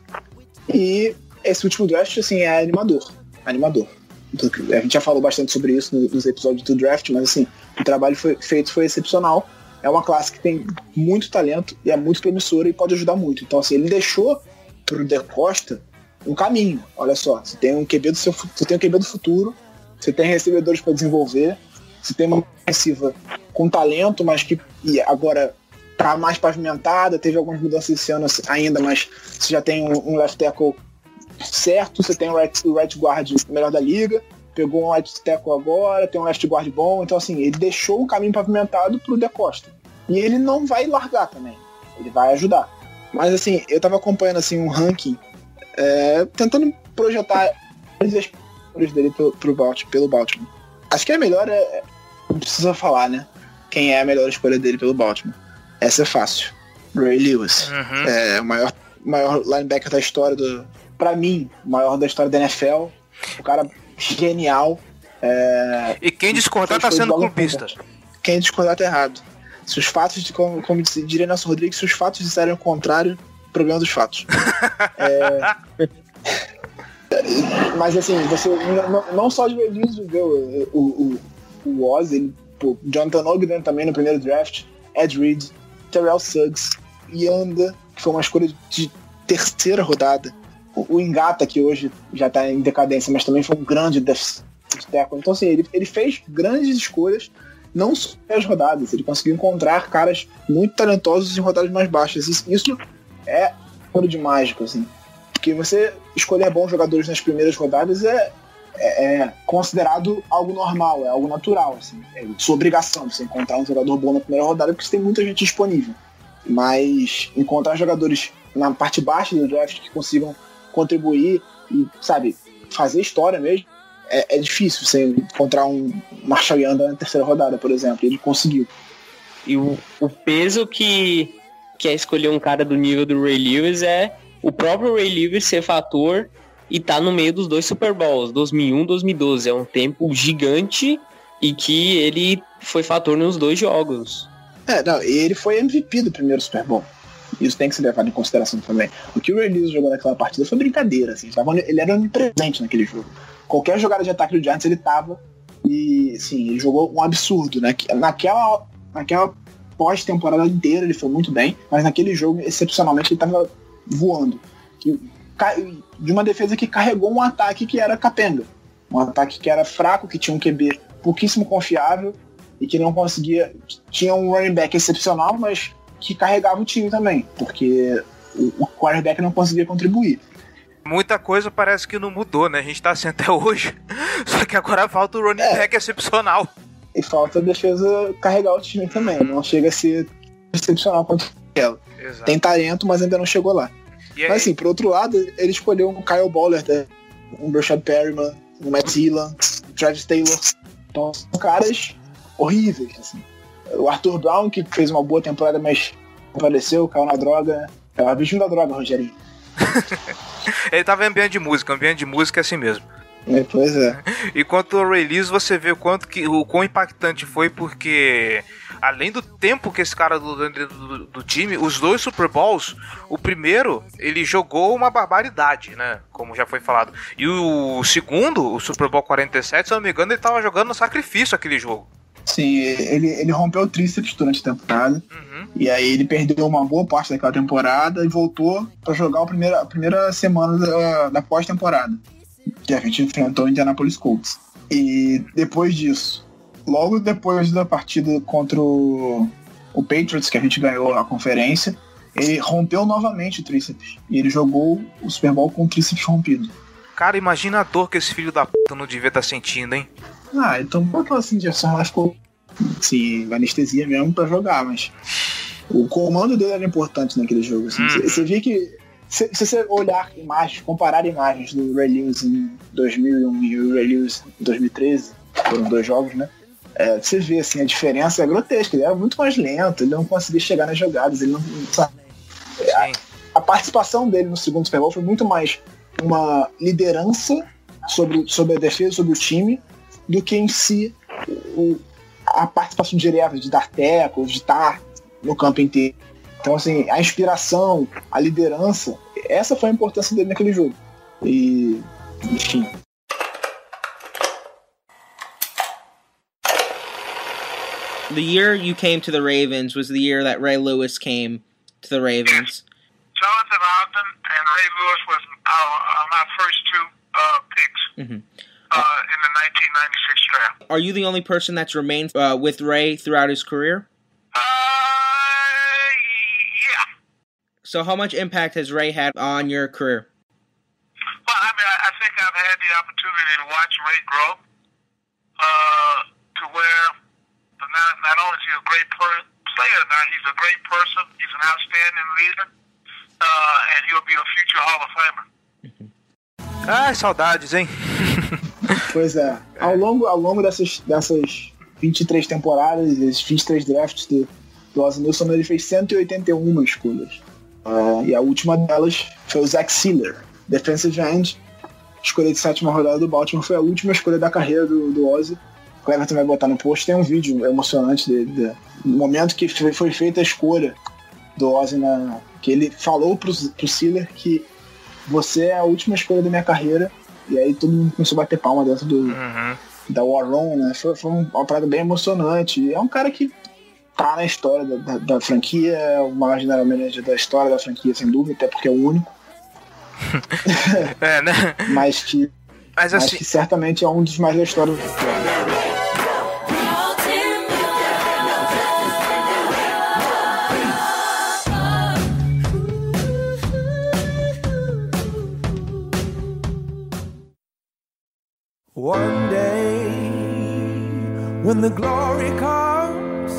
S4: E esse último draft, assim, é animador. Animador. A gente já falou bastante sobre isso nos episódios do draft, mas assim, o trabalho foi, feito foi excepcional. É uma classe que tem muito talento e é muito promissora e pode ajudar muito. Então, assim, ele deixou pro De Costa um caminho. Olha só, você tem um QB do seu, você tem um QB do futuro, você tem recebedores para desenvolver, você tem uma ofensiva com talento, mas que agora tá mais pavimentada, teve algumas mudanças esse ano ainda, mas você já tem um, um left tackle certo, você tem o right, o right guard melhor da liga, pegou um right tackle agora, tem um left guard bom, então assim, ele deixou um caminho pavimentado pro De Costa. E ele não vai largar também, ele vai ajudar. Mas assim, eu tava acompanhando assim um ranking, é, tentando projetar as escolhas dele pro, pro Baltimore, pelo Baltimore. Acho que a melhor é, não precisa falar, né? Quem é a melhor escolha dele pelo Baltimore. Essa é fácil. Ray Lewis.
S3: Uhum.
S4: É o maior, maior linebacker da história do. Pra mim, o maior da história da NFL. O cara genial. É,
S3: E quem discordar tá sendo clubista.
S4: quem discordar tá errado. Se os fatos, de, como, como diria Nelson Rodrigues, se os fatos disserem o contrário, problema dos fatos. É, Mas assim, você n- n- não só de Release viveu o, o, o Oz, ele, pô, Jonathan Ogden também no primeiro draft, Ed Reed, Terrell Suggs, Yanda, que foi uma escolha de terceira rodada. O, o Engata, que hoje já tá em decadência, mas também foi um grande defensive tackle. Então assim, ele, ele fez grandes escolhas, não só as rodadas, ele conseguiu encontrar caras muito talentosos em rodadas mais baixas. Isso, isso é ouro de mágico, assim. Porque você escolher bons jogadores nas primeiras rodadas é, é, é considerado algo normal, é algo natural. Assim. É sua obrigação você encontrar um jogador bom na primeira rodada porque você tem muita gente disponível. Mas encontrar jogadores na parte baixa do draft que consigam contribuir e, sabe, fazer história mesmo, é, é difícil você encontrar um Marshall Yanda na terceira rodada, por exemplo. Ele conseguiu.
S5: E o, o peso que, que é escolher um cara do nível do Ray Lewis é o próprio Ray Lewis ser fator e tá no meio dos dois Super Bowls, 2001 2012. É um tempo gigante e que ele foi fator nos dois jogos.
S4: É, não, ele foi MVP do primeiro Super Bowl. Isso tem que ser levado em consideração também. O que o Lewis jogou naquela partida foi brincadeira, assim. Ele era onipresente naquele jogo. Qualquer jogada de ataque do Giants ele tava. E, sim, ele jogou um absurdo, né? Que- Naquela, naquela pós-temporada inteira ele foi muito bem, mas naquele jogo, excepcionalmente, ele tava voando. De uma defesa que carregou um ataque que era capenga. Um ataque que era fraco, que tinha um QB pouquíssimo confiável e que não conseguia. Tinha um running back excepcional, mas que carregava o time também, porque o, quarterback não conseguia contribuir.
S3: Muita coisa parece que não mudou, né? A gente tá assim até hoje. Só que agora falta o running
S4: É.
S3: back excepcional.
S4: E falta a defesa carregar o time também. Não chega a ser excepcional quanto ela.
S3: Exato.
S4: Tem talento, mas ainda não chegou lá.
S3: E
S4: Mas assim, por outro lado, ele escolheu um Kyle Bowler, né? um Brashad Perryman, um Matt Dillon, um Travis Taylor. Então são caras horríveis. Assim. O Arthur Brown, que fez uma boa temporada, mas apareceu, caiu na droga. É o abismo da droga, Rogerinho.
S3: ele tava em ambiente de música, ambiente de música é assim mesmo.
S4: É, pois é.
S3: E quanto ao release, você vê o quanto que o quão impactante foi, porque além do tempo que esse cara do, do, do time, os dois Super Bowls, o primeiro ele jogou uma barbaridade, né? Como já foi falado. E o segundo, o Super Bowl 47, se eu não me engano, ele tava jogando no sacrifício aquele jogo.
S4: Sim, ele, ele rompeu o tríceps durante a temporada.
S3: Uhum.
S4: E aí ele perdeu uma boa parte daquela temporada e voltou para jogar a primeira, a primeira semana da, da pós-temporada. Que a gente enfrentou o Indianapolis Colts. E depois disso, logo depois da partida contra o, o Patriots, que a gente ganhou a conferência, ele rompeu novamente o tríceps. E ele jogou o Super Bowl com o tríceps rompido.
S3: Cara, imagina a dor que esse filho da puta não devia estar sentindo, hein?
S4: Ah, tomou aquela assim, injeção lá, ficou assim, anestesia mesmo pra jogar, mas o comando dele era importante naquele jogo. assim.
S3: Uhum.
S4: Você você vê que, se, se você olhar imagens, comparar imagens do Ray Lewis em 2001 e o Ray Lewis em 2013, foram dois jogos, né? É, você vê assim, a diferença é grotesca. Ele era muito mais lento, ele não conseguia chegar nas jogadas, ele não. sabe?
S3: Sim.
S4: a participação dele no segundo Super Bowl foi muito mais uma liderança sobre, sobre a defesa, sobre o time, do que em si o- a participação direta de dar tecos, de estar no campo inteiro. Então, assim, a inspiração, a liderança, essa foi a importância dele naquele jogo. E, enfim,
S8: The year you came to the Ravens was the year that Ray Lewis came to the Ravens.
S9: Jonathan Ogden and Ray Lewis was our, uh, my first two uh, picks
S8: Mhm.
S9: uh, in the 1996 draft.
S8: Are you the only person that's remained uh, with Ray throughout his career?
S9: Uh, yeah.
S8: So, how much impact has Ray had on your career?
S9: Well, I mean, I, I think I've had the opportunity to watch Ray grow uh, to where not, not only is he a great per- player, now he's a great person, he's an outstanding leader, uh, and he'll be a future Hall of Famer.
S3: Ai, saudades, hein?
S4: pois é. Ao longo, ao longo dessas, dessas 23 temporadas, esses 23 drafts do, do Ozzy Nilsson, ele fez 181 escolhas. Uh, e a última delas foi o Zach Sealer, defensive end, escolha de sétima rodada do Baltimore, foi a última escolha da carreira do, do Ozzy. O Cleverton vai botar no post, tem um vídeo emocionante dele, de, no momento que foi, foi feita a escolha do Ozzy, na, que ele falou pro, pro Sealer que você é a última escolha da minha carreira, e aí todo mundo começou a bater palma dentro do,
S3: Uhum.
S4: da War Room, né? Foi, foi uma parada bem emocionante. É um cara que tá na história da, da, da franquia, é o maior general manager da história da franquia, sem dúvida, até porque é o único,
S3: É, né?
S4: mas que,
S3: Mas
S4: mas
S3: assim,
S4: que certamente é um dos mais da história.
S6: When the glory comes,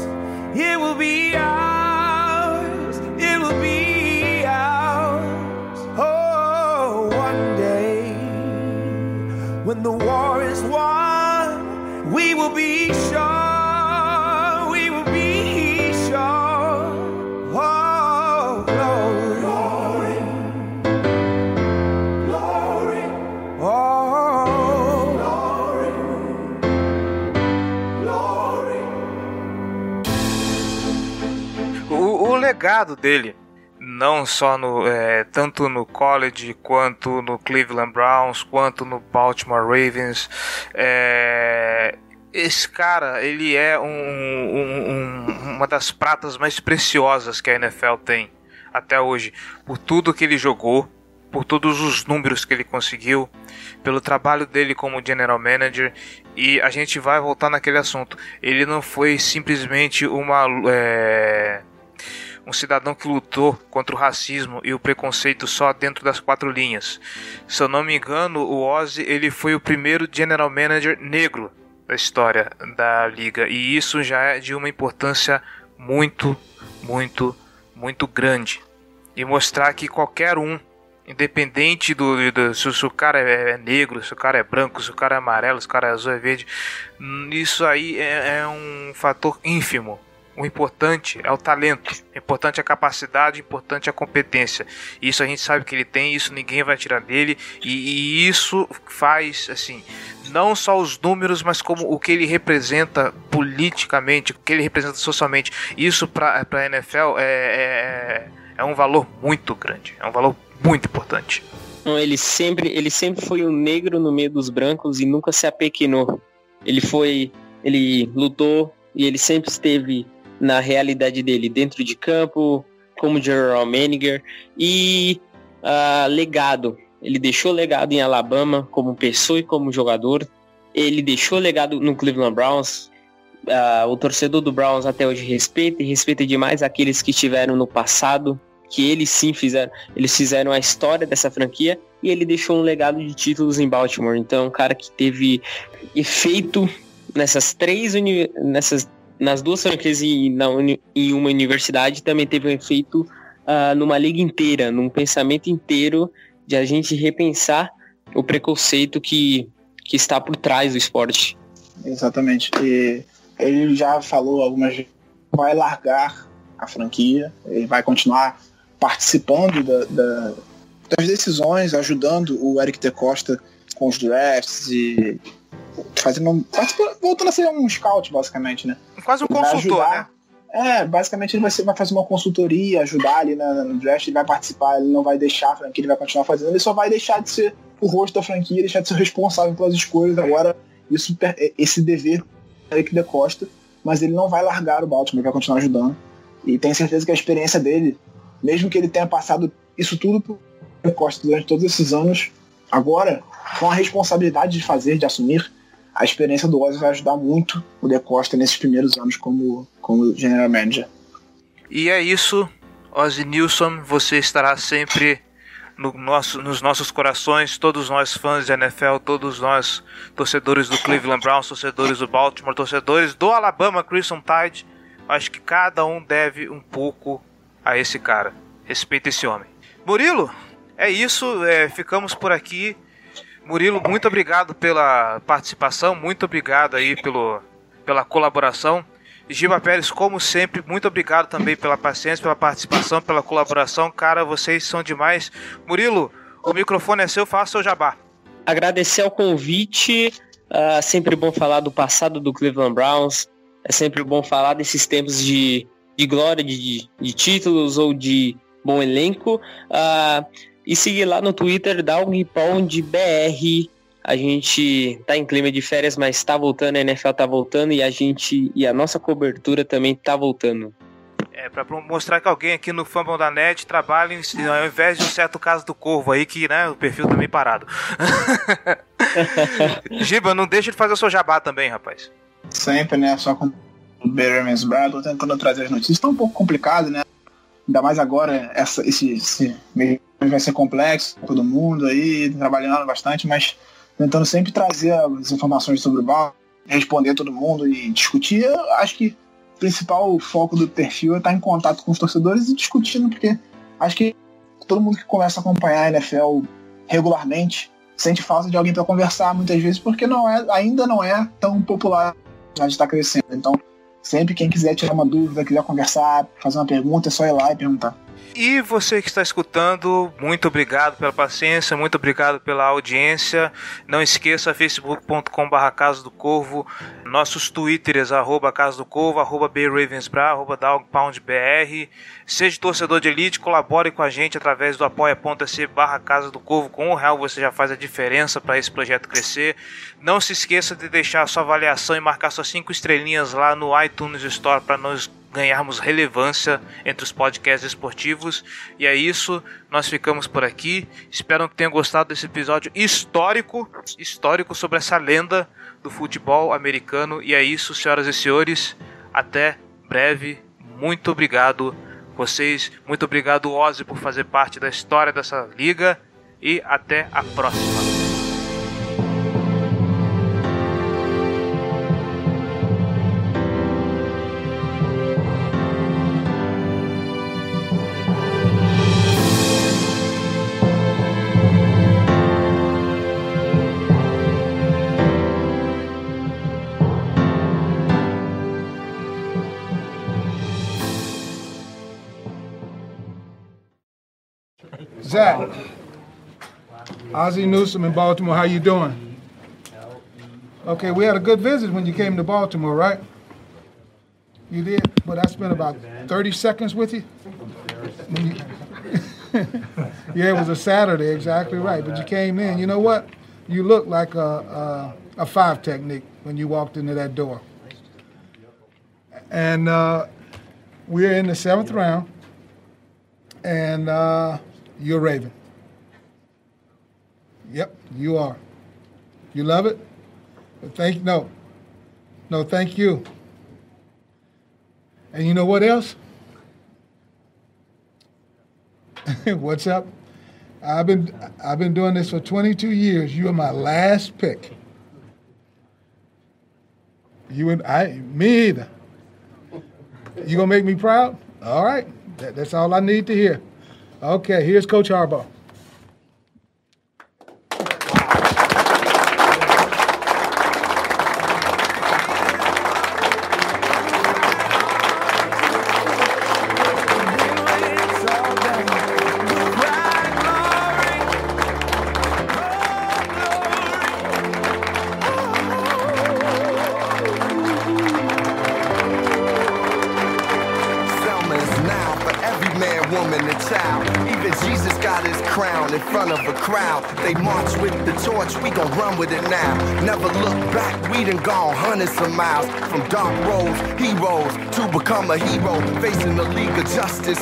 S6: it will be ours. It will be ours. Oh, one day, when the war is won, we will be sure.
S3: Legado dele, não só no é, tanto no college quanto no Cleveland Browns, quanto no Baltimore Ravens, é, esse cara ele é um- um- um- uma das pratas mais preciosas que a NFL tem até hoje, por tudo que ele jogou, por todos os números que ele conseguiu, pelo trabalho dele como general manager e a gente vai voltar naquele assunto. Ele não foi simplesmente uma é, um cidadão que lutou contra o racismo e o preconceito só dentro das quatro linhas. Se eu não me engano, o Ozzy ele foi o primeiro general manager negro da história da liga e isso já é de uma importância muito, muito, muito grande e mostrar que qualquer um Independente do, do- se, se o cara é negro, se o cara é branco, se o cara é amarelo, se o cara é azul, é verde, hum, isso aí é, é um fator ínfimo. O importante é o talento, o importante é a capacidade, o importante é a competência. Isso a gente sabe que ele tem, isso ninguém vai tirar dele, e, e isso faz, assim, não só os números, mas como o que ele representa politicamente, o que ele representa socialmente. Isso para a NFL é, é, é um valor muito grande, é um valor muito importante.
S5: Não, ele sempre, ele sempre foi um negro no meio dos brancos e nunca se apequenou. Ele foi, ele lutou e ele sempre esteve na realidade dele, dentro de campo, como general manager e ah, legado. Ele deixou legado em Alabama como pessoa e como jogador. Ele deixou legado no Cleveland Browns. Ah, o torcedor do Browns até hoje respeita e respeita demais aqueles que estiveram no passado, que eles sim fizeram eles fizeram a história dessa franquia e ele deixou um legado de títulos em Baltimore. Então, um cara que teve efeito nessas três nessas nas duas franquias e na em uma universidade também teve um efeito ah, numa liga inteira, num pensamento inteiro de a gente repensar o preconceito que, que está por trás do esporte.
S4: Exatamente. E ele já falou algumas vezes vai largar a franquia, ele vai continuar participando da- da- das decisões, ajudando o Eric De Costa com os drafts e fazendo participa- voltando a ser um scout basicamente, né?
S3: Quase um
S4: Ele
S3: consultor,
S4: ajudar.
S3: né?
S4: É, basicamente ele vai, ser- vai fazer uma consultoria, ajudar ali na- no draft, ele vai participar, ele não vai deixar a franquia, ele vai continuar fazendo, ele só vai deixar de ser o rosto da franquia, deixar de ser responsável pelas escolhas agora, isso, per- esse dever do Eric Da Costa, mas ele não vai largar o Baltimore, ele vai continuar ajudando. E tenho certeza que a experiência dele, mesmo que ele tenha passado isso tudo pro Da Costa durante todos esses anos, agora, com a responsabilidade de fazer, de assumir, a experiência do Ozzy vai ajudar muito o De Costa nesses primeiros anos como, como general manager.
S3: E é isso, Ozzy Nilsson, você estará sempre no nosso, nos nossos corações, todos nós fãs de NFL, todos nós torcedores do Cleveland Browns, torcedores do Baltimore, torcedores do Alabama Crimson Tide. Acho que cada um deve um pouco a esse cara. Respeita esse homem. Murilo, é isso, é, ficamos por aqui. Murilo, muito obrigado pela participação, muito obrigado aí pelo, pela colaboração. Giba Pérez, como sempre, muito obrigado também pela paciência, pela participação, pela colaboração. Cara, vocês são demais. Murilo, o microfone é seu, faça seu jabá.
S5: Agradecer ao convite. Uh, sempre bom falar do passado do Cleveland Browns. É sempre bom falar desses tempos de, de glória, de, de títulos ou de bom elenco. Uh, e seguir lá no Twitter, BR. A gente tá em clima de férias, mas tá voltando, a NFL tá voltando e a gente e a nossa cobertura também tá voltando.
S3: É, pra mostrar que alguém aqui no Fumble da Net trabalha em, ao invés de um certo caso do Corvo aí, que né, o perfil também parado. Giba, não deixa de fazer o seu jabá também, rapaz.
S4: Sempre, né? Só com o Better Brad, tentando trazer as notícias. Tá um pouco complicado, né? Ainda mais agora, essa, esse, esse mês vai ser complexo, todo mundo aí, trabalhando bastante, mas tentando sempre trazer as informações sobre o Bal, responder todo mundo e discutir. Eu acho que o principal foco do perfil é estar em contato com os torcedores e discutindo, porque acho que todo mundo que começa a acompanhar a NFL regularmente sente falta de alguém para conversar muitas vezes, porque não é, ainda não é tão popular, gente está crescendo. Então, sempre quem quiser tirar uma dúvida, quiser conversar, fazer uma pergunta, é só ir lá e perguntar.
S3: E você que está escutando, muito obrigado pela paciência, muito obrigado pela audiência. Não esqueça facebook.com.br Casa do Corvo, nossos twitters, arroba Casa do Corvo, arroba BRavensBra, arroba DogPoundBR. Seja torcedor de elite, colabore com a gente através do apoia.se barra Casa do Corvo. Com um real você já faz a diferença para esse projeto crescer. Não se esqueça de deixar sua avaliação e marcar suas cinco estrelinhas lá no iTunes Store para nós ganharmos relevância entre os podcasts esportivos. E é isso, nós ficamos por aqui. Espero que tenham gostado desse episódio histórico, histórico sobre essa lenda do futebol americano. E é isso, senhoras e senhores. Até breve. Muito obrigado vocês. Muito obrigado, Ozzy, por fazer parte da história dessa liga. E até a próxima.
S10: Ozzie Newsom in Baltimore, how you doing? Okay, we had a good visit when you came to Baltimore, right? You did? But I spent about 30 seconds with you? yeah, it was a Saturday, exactly right. But you came in. You know what? You looked like a, a, a five technique when you walked into that door. And uh, we're in the seventh round. And uh, you're Raven. Yep, you are. You love it? But thank no. No, thank you. And you know what else? What's up? I've been I've been doing this for 22 years. You are my last pick. You and I, me either. You gonna make me proud? All right, that, that's all I need to hear. Okay, here's Coach Harbaugh.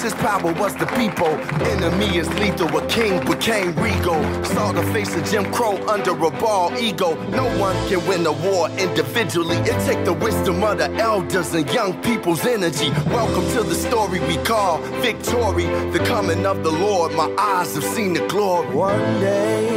S11: His power was the people. Enemy is lethal, a king became regal. Saw the face of Jim Crow under a ball ego. No one can win a war individually. It take the wisdom of the elders and young people's energy. Welcome to the story we call victory. The coming of the Lord, my eyes have seen the glory.
S6: One day